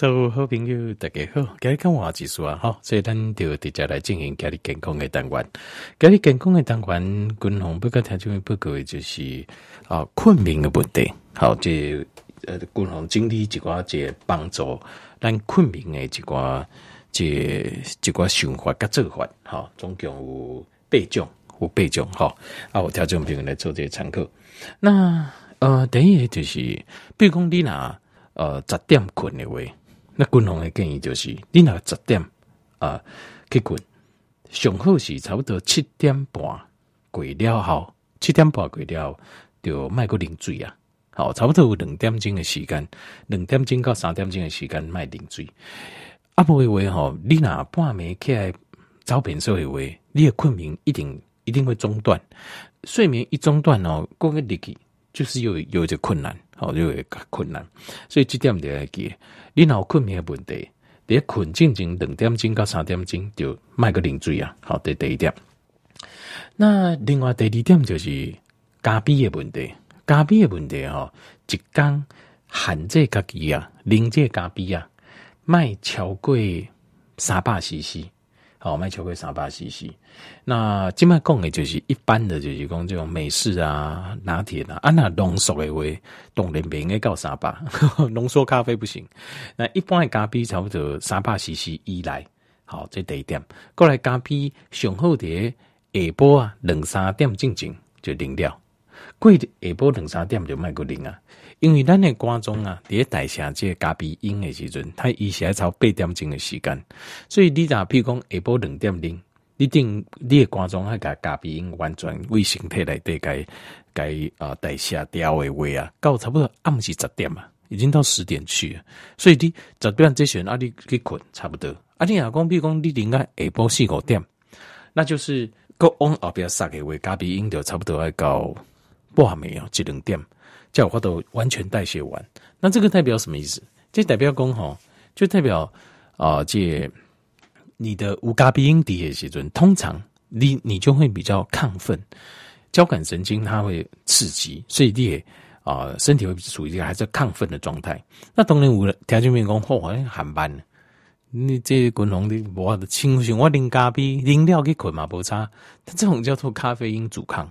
各位好朋友，大家好，今日讲话技术啊，好，所以咱就直接来进行今日健康的单元。今日健康的单元，均衡不够听众报告的就是啊，困眠的问题。好，这呃，均衡整理一寡这帮助咱困眠的一寡这一寡想法跟做法。好，总共有八种，有八种。好，啊，我听众朋友来做这个参考。那呃，第一个就是，比如讲你若呃十点困的话。那均衡的建议就是，你若十点啊去困，上好是差不多七点半过了后，七点半过了就卖个啉水啊。好，差不多有两点钟的时间，两点钟到三点钟的时间卖啉水。啊，不会话吼，你若半暝起来找便所的话，你的困眠一定一定会中断。睡眠一中断哦，过个日子就是有有一困难，好，就会较困难。所以这点得要记。你脑困眠的问题，你困进前两点钟到三点钟就卖个零水啊。好，这第一点。那另外第二点就是咖啡的问题，咖啡的问题哈，一缸含这咖啡啊，啉这咖啡啊，卖超过三百 CC。好，卖超过三百 CC。那今麦讲的就是一般的，就是讲这种美式啊、拿铁啊，啊那浓缩的话，当然不应该到三百。浓缩咖啡不行。那一般的咖啡差不多三百 CC 以内。好，这第一点。过来咖啡上好的下晡啊，两三点进前就饮料。过下晡两三点就卖个零啊。因为咱的观众啊，伫代谢这个咖啡因的时阵，他伊是要超八点钟的时间，所以你若譬如讲下晡两点零，你定你的观众还甲咖啡因完全为身体来对该该啊代谢掉的话啊，到差不多暗时十点嘛，已经到十点去了，所以你十点这时阵啊，你去困差不多。啊，你若讲譬如讲你应该下晡四五点，那就是个往后边杀的话，咖啡因就差不多要到半暝哦，一两点。叫我都完全代谢完，那这个代表什么意思？这代表讲吼，就代表啊，这你的无咖啡因低的时阵，通常你你就会比较亢奋，交感神经它会刺激，所以你也啊身体会处于一个还是亢奋的状态。那当然有条件面讲，嚯，好像很慢，你这滚红的我的清醒，我啉咖啡饮料去困嘛不差，它这种叫做咖啡因阻抗。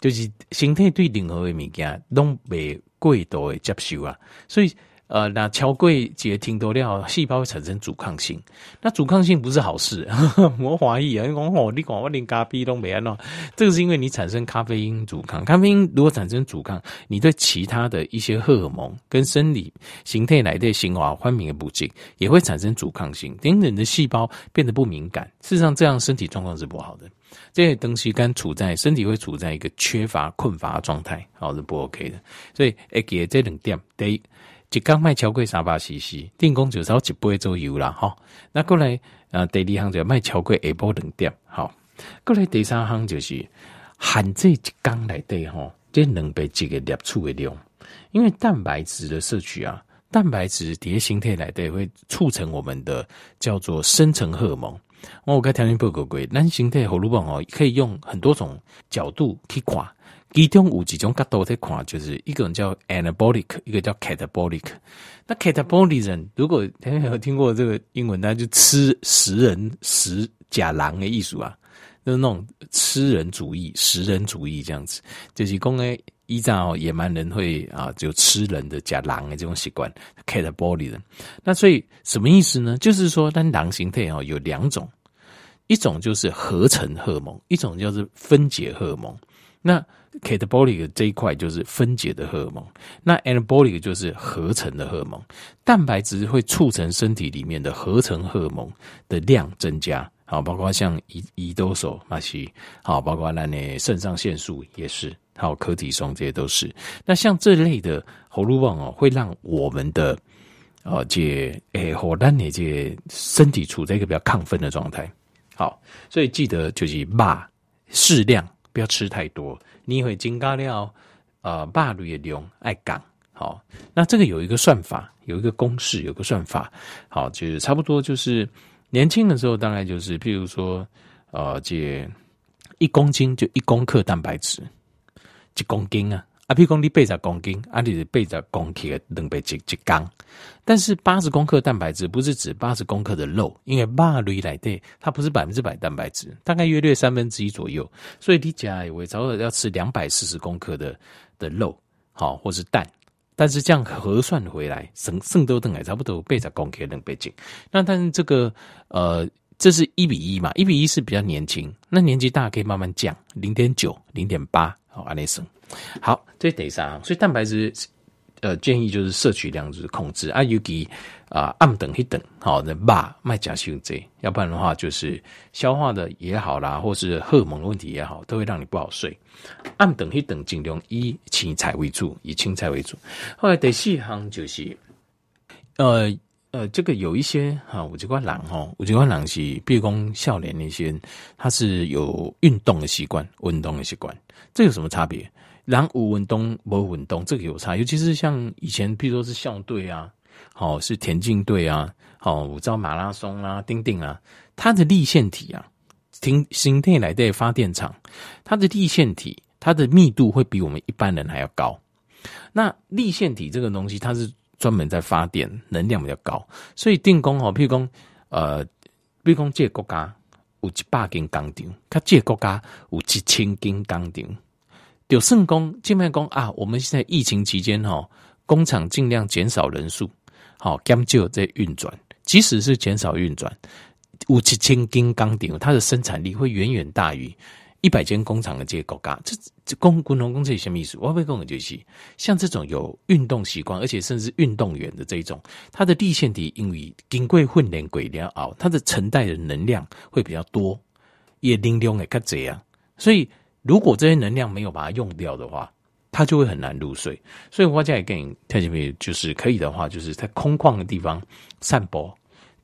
就是身体对任何的物件拢未过度的接受啊，所以呃，那超过几个听多了，细胞会产生阻抗性。那阻抗性不是好事，我怀疑啊，你讲哦，你讲我连咖啡都没安喏，这个是因为你产生咖啡因阻抗。咖啡因如果产生阻抗，你对其他的一些荷尔蒙跟生理形态来的新化分泌的补给也会产生阻抗性，等等的细胞变得不敏感。事实上，这样身体状况是不好的。这些东西刚处在身体会处在一个缺乏困乏状态，好是不 OK 的。所以，会记这两点：第一，一缸卖超过三百 CC，定工就少一杯左右啦。哈，那过来，呃，第二项就卖超过下晡两点。好，过来第三项就是含这一缸来对哈，这两百几个摄取的量，因为蛋白质的摄取啊，蛋白质叠形态来对会促成我们的叫做生成荷尔蒙。我该条件报告过，男性的荷尔蒙哦，可以用很多种角度去看，其中有几种角度在看，就是一个人叫 anabolic，一个叫 catabolic。那 catabolic 人，如果大家有听过这个英文，那就吃食人食假狼的艺术啊，就是那种吃人主义、食人主义这样子，就是讲诶，依照野蛮人会啊，就吃人的假狼的这种习惯，catabolic 人。那所以什么意思呢？就是说，但狼形态哦有两种。一种就是合成荷尔蒙，一种就是分解荷尔蒙。那 catabolic 这一块就是分解的荷尔蒙，那 anabolic 就是合成的荷尔蒙。蛋白质会促成身体里面的合成荷尔蒙的量增加，好，包括像胰胰岛素那些，好，包括那呢肾上腺素也是，还有柯体松这些都是。那像这类的荷尔蒙哦，会让我们的呃这诶荷兰的这身体处在一个比较亢奋的状态。好，所以记得就是把适量，不要吃太多。你会增加量呃肉类的量爱降。好，那这个有一个算法，有一个公式，有个算法。好，就是差不多就是年轻的时候，大概就是譬如说呃，这一公斤就一公克蛋白质，一公斤啊。啊，譬如讲你八十公斤，啊，你是八十公克的两百几几缸。但是八十公克蛋白质不是指八十公克的肉，因为肉类来的它不是百分之百蛋白质，大概约略三分之一左右。所以你家我差不多要吃两百四十公克的的肉，好，或是蛋。但是这样核算回来，剩剩多等来差不多八十公克两百斤。那但是这个呃，这是一比一嘛，一比一是比较年轻，那年纪大可以慢慢降，零点九、零点八，好，安内生。好，这是第三，所以蛋白质，呃，建议就是摄取量就是控制啊，尤其啊暗等一等，好的吧，卖假胸这，要不然的话就是消化的也好啦，或是荷尔蒙的问题也好，都会让你不好睡。暗等一等，尽量以青菜为主，以青菜为主。后来第四行就是，呃呃，这个有一些哈，我这块人哈，我这块人是，比如讲少年那些，他是有运动的习惯，运动的习惯，这有什么差别？然有运动没运动，这个有差，尤其是像以前，譬如说是校队啊，好是田径队啊，好我知道马拉松啊、丁丁啊，它的粒线体啊，停形态来的发电厂，它的粒线体，它的密度会比我们一般人还要高。那粒线体这个东西，它是专门在发电，能量比较高，所以电工哦，譬如说呃，比如说这个国家有一百斤钢钉，它这个国家有一千斤钢钉。有圣工静脉工啊！我们现在疫情期间哈，工厂尽量减少人数，好减少在运转。即使是减少运转，五七千斤钢钉，它的生产力会远远大于一百间工厂的这些国家。这这工工农工这些什么意思？我会跟我就是，像这种有运动习惯，而且甚至运动员的这一种，他的粒线体因为经过训练过了后，它的承带的能量会比较多，也能量也较济啊，所以。如果这些能量没有把它用掉的话，他就会很难入睡。所以我建议特别就是可以的话，就是在空旷的地方散步，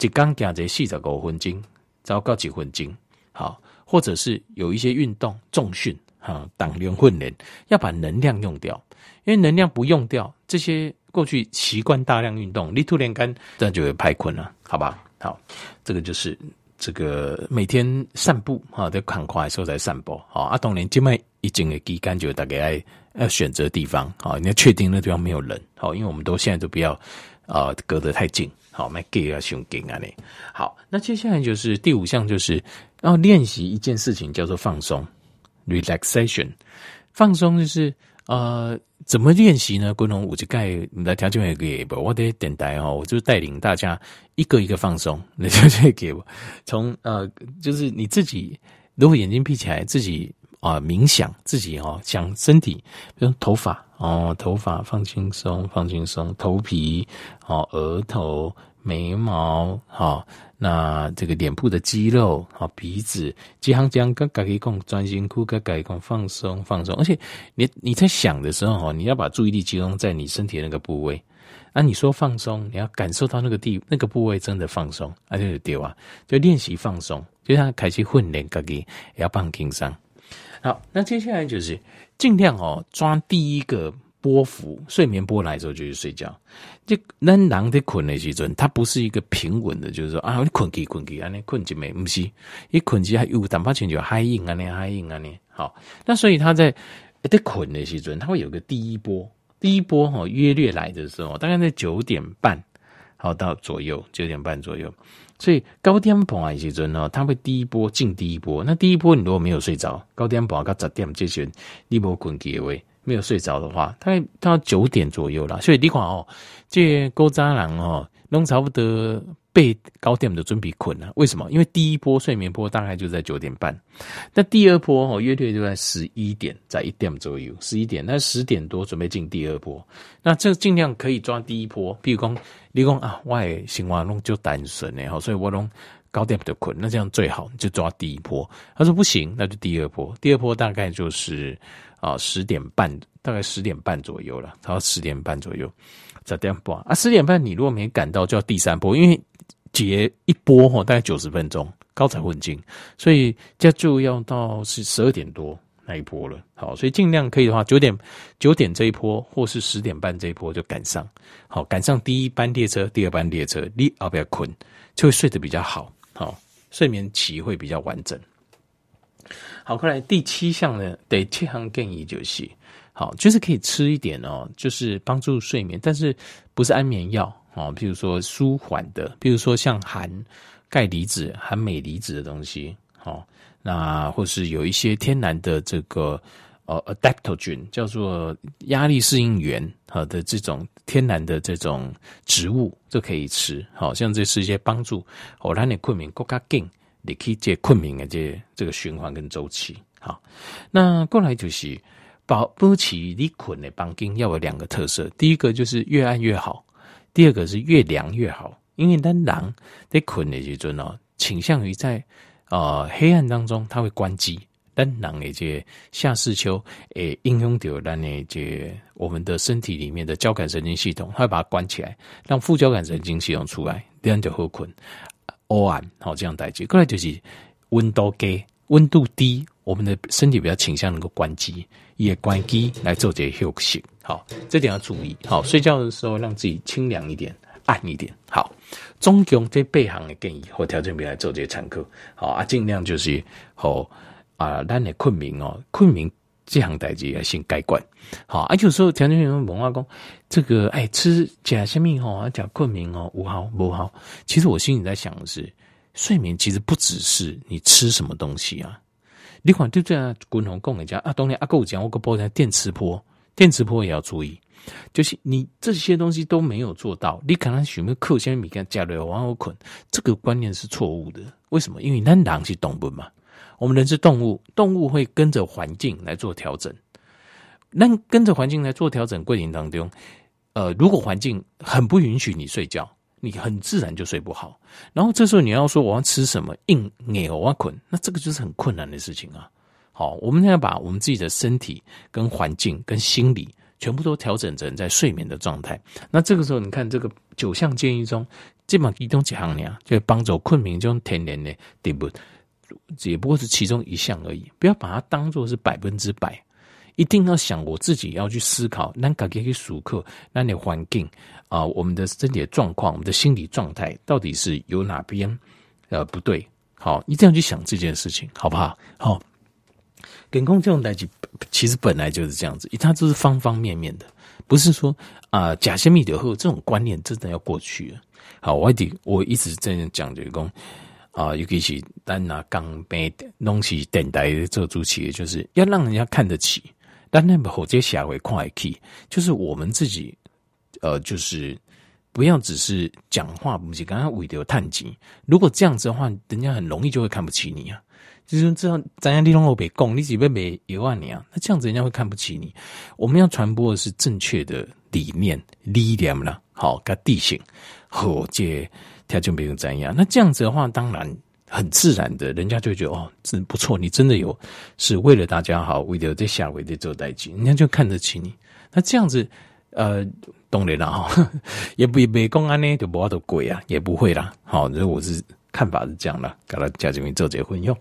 一刚走这四十五分钟，糟糕几分钟，好，或者是有一些运动重训，哈，当练训练，要把能量用掉，因为能量不用掉，这些过去习惯大量运动，你突然间这样就会拍困了，好吧？好，这个就是。这个每天散步哈，在赶快的时候在散步好啊。当然，这么一整个期间就大概要选择地方好，你要确定那地方没有人好，因为我们都现在都不要啊、隔得太近好，买给啊胸给啊嘞。好，那接下来就是第五项，就是然后练习一件事情，叫做放松 （relaxation）。放松就是。呃，怎么练习呢？观众，我就盖你来调整一个，我得等待哦，我就带领大家一个一个放松，你就这给我从呃，就是你自己如果眼睛闭起来，自己啊、呃、冥想，自己哦想身体，比如头发哦，头发放轻松，放轻松，头皮哦，额头。眉毛，好，那这个脸部的肌肉，好，鼻子，几行这样跟改一共专心哭，跟改一共放松放松。而且你你在想的时候，哈，你要把注意力集中在你身体那个部位。啊，你说放松，你要感受到那个地那个部位真的放松，啊，就是对啊，就练习放松，就像开始训练自己也要放轻松。好，那接下来就是尽量哦抓第一个。波幅，睡眠波来的时候就去睡觉。就咱人在困的时阵，它不是一个平稳的，就是说啊，你困起困起，安尼困就没，不是，一困起还有淡薄钱就嗨硬安尼嗨硬安尼好。那所以他在在困的时阵，他会有个第一波，第一波哈约略来的时候，大概在九点半好到左右，九点半左右。所以高点半的时阵呢，他会第一波进第一波。那第一波你如果没有睡着，高点半到十点这些你无困起的话。没有睡着的话，大概到九点左右了。所以你看哦，这古早人哦，弄差不多被高点的准备困了。为什么？因为第一波睡眠波大概就在九点半，那第二波哦，约略就在十一点，在一点左右，十一点，那十点多准备进第二波。那这尽量可以抓第一波。比如讲，你讲啊，我的生活拢就单纯的，所以我弄高点就困，那这样最好就抓第一波。他说不行，那就第二波。第二波大概就是。啊，十点半，大概十点半左右了，到十点半左右，十点半啊，十点半你如果没赶到，就要第三波，因为结一波哈，大概九十分钟，高潮混进，所以这就要到是十二点多那一波了。好，所以尽量可以的话，九点九点这一波，或是十点半这一波就赶上，好，赶上第一班列车，第二班列车，你要不要困，就会睡得比较好，好，睡眠期会比较完整。好，后来第七项呢，得七项建议就是，好，就是可以吃一点哦，就是帮助睡眠，但是不是安眠药哦。譬如说舒缓的，譬如说像含钙离子、含镁离子的东西，好，那或是有一些天然的这个呃 adaptogen，叫做压力适应源好的这种天然的这种植物就可以吃，好像这是一些帮助哦，让你困眠更加紧，你可以借困眠的这这个循环跟周期。好，那过来就是保保持你困的房间要有两个特色，第一个就是越暗越好，第二个是越凉越好。因为当狼在困的时阵呢，倾向于在呃黑暗当中，它会关机。当狼的这下视丘诶，应用到咱的这我们的身体里面的交感神经系统，它会把它关起来，让副交感神经系统出来，这样就好困。黑暗好这样代志，过来就是温度低，温度低。我们的身体比较倾向能够关机，也关机来做这些休息。好，这点要注意。好，睡觉的时候让自己清凉一点，暗一点。好，总共这八项的建议或条件，别来做这些参考。好啊，尽量就是好啊，咱的困眠哦，困眠这项代志要先改观。好啊，有时候条件员问我讲，这个哎吃假虾米吼啊，讲困眠哦，无好不好？其实我心里在想的是，睡眠其实不只是你吃什么东西啊。你看，就这样，滚红共人家啊，冬天阿哥讲，我个包在电磁波，电磁波也要注意，就是你这些东西都没有做到，你可能选择克先米干加了往后捆，这个观念是错误的。为什么？因为咱人是动物嘛，我们人是动物，动物会跟着环境来做调整。那跟着环境来做调整过程当中，呃，如果环境很不允许你睡觉。你很自然就睡不好，然后这时候你要说我要吃什么硬硬我要困，那这个就是很困难的事情啊。好，我们现在把我们自己的身体、跟环境、跟心理全部都调整成在睡眠的状态。那这个时候，你看这个九项建议中，基本上一种几行呢，就帮助困眠这种天然的对不？也不过是其中一项而已，不要把它当做是百分之百。一定要想我自己要去思考，那改给熟客，那你环境啊，我们的身体的状况，我们的心理状态到底是有哪边呃不对？好，一定要去想这件事情，好不好？好，健康这种代际，其实本来就是这样子，它就是方方面面的，不是说啊假仙蜜的后这种观念真的要过去了。好，我一我一直在讲这个啊，尤其是单拿钢杯东西等待做主持，就是要让人家看得起。但那么后接下来快 key，就是我们自己，呃，就是不要只是讲话，不是刚刚为了探机。如果这样子的话，人家很容易就会看不起你啊。就是这样，咱家地方我别供，你几杯没一万年啊？那这样子人家会看不起你。我们要传播的是正确的理念、理念啦，好，跟地形和这他就没有怎样。那这样子的话，当然。很自然的，人家就觉得哦，真不错，你真的有是为了大家好，为了在下为的做代金，人家就看得起你。那这样子，呃，懂然了哈，也不没公安呢，就不要多贵啊，也不会啦。好，这我是看法是这样的，给他家这边做结婚用。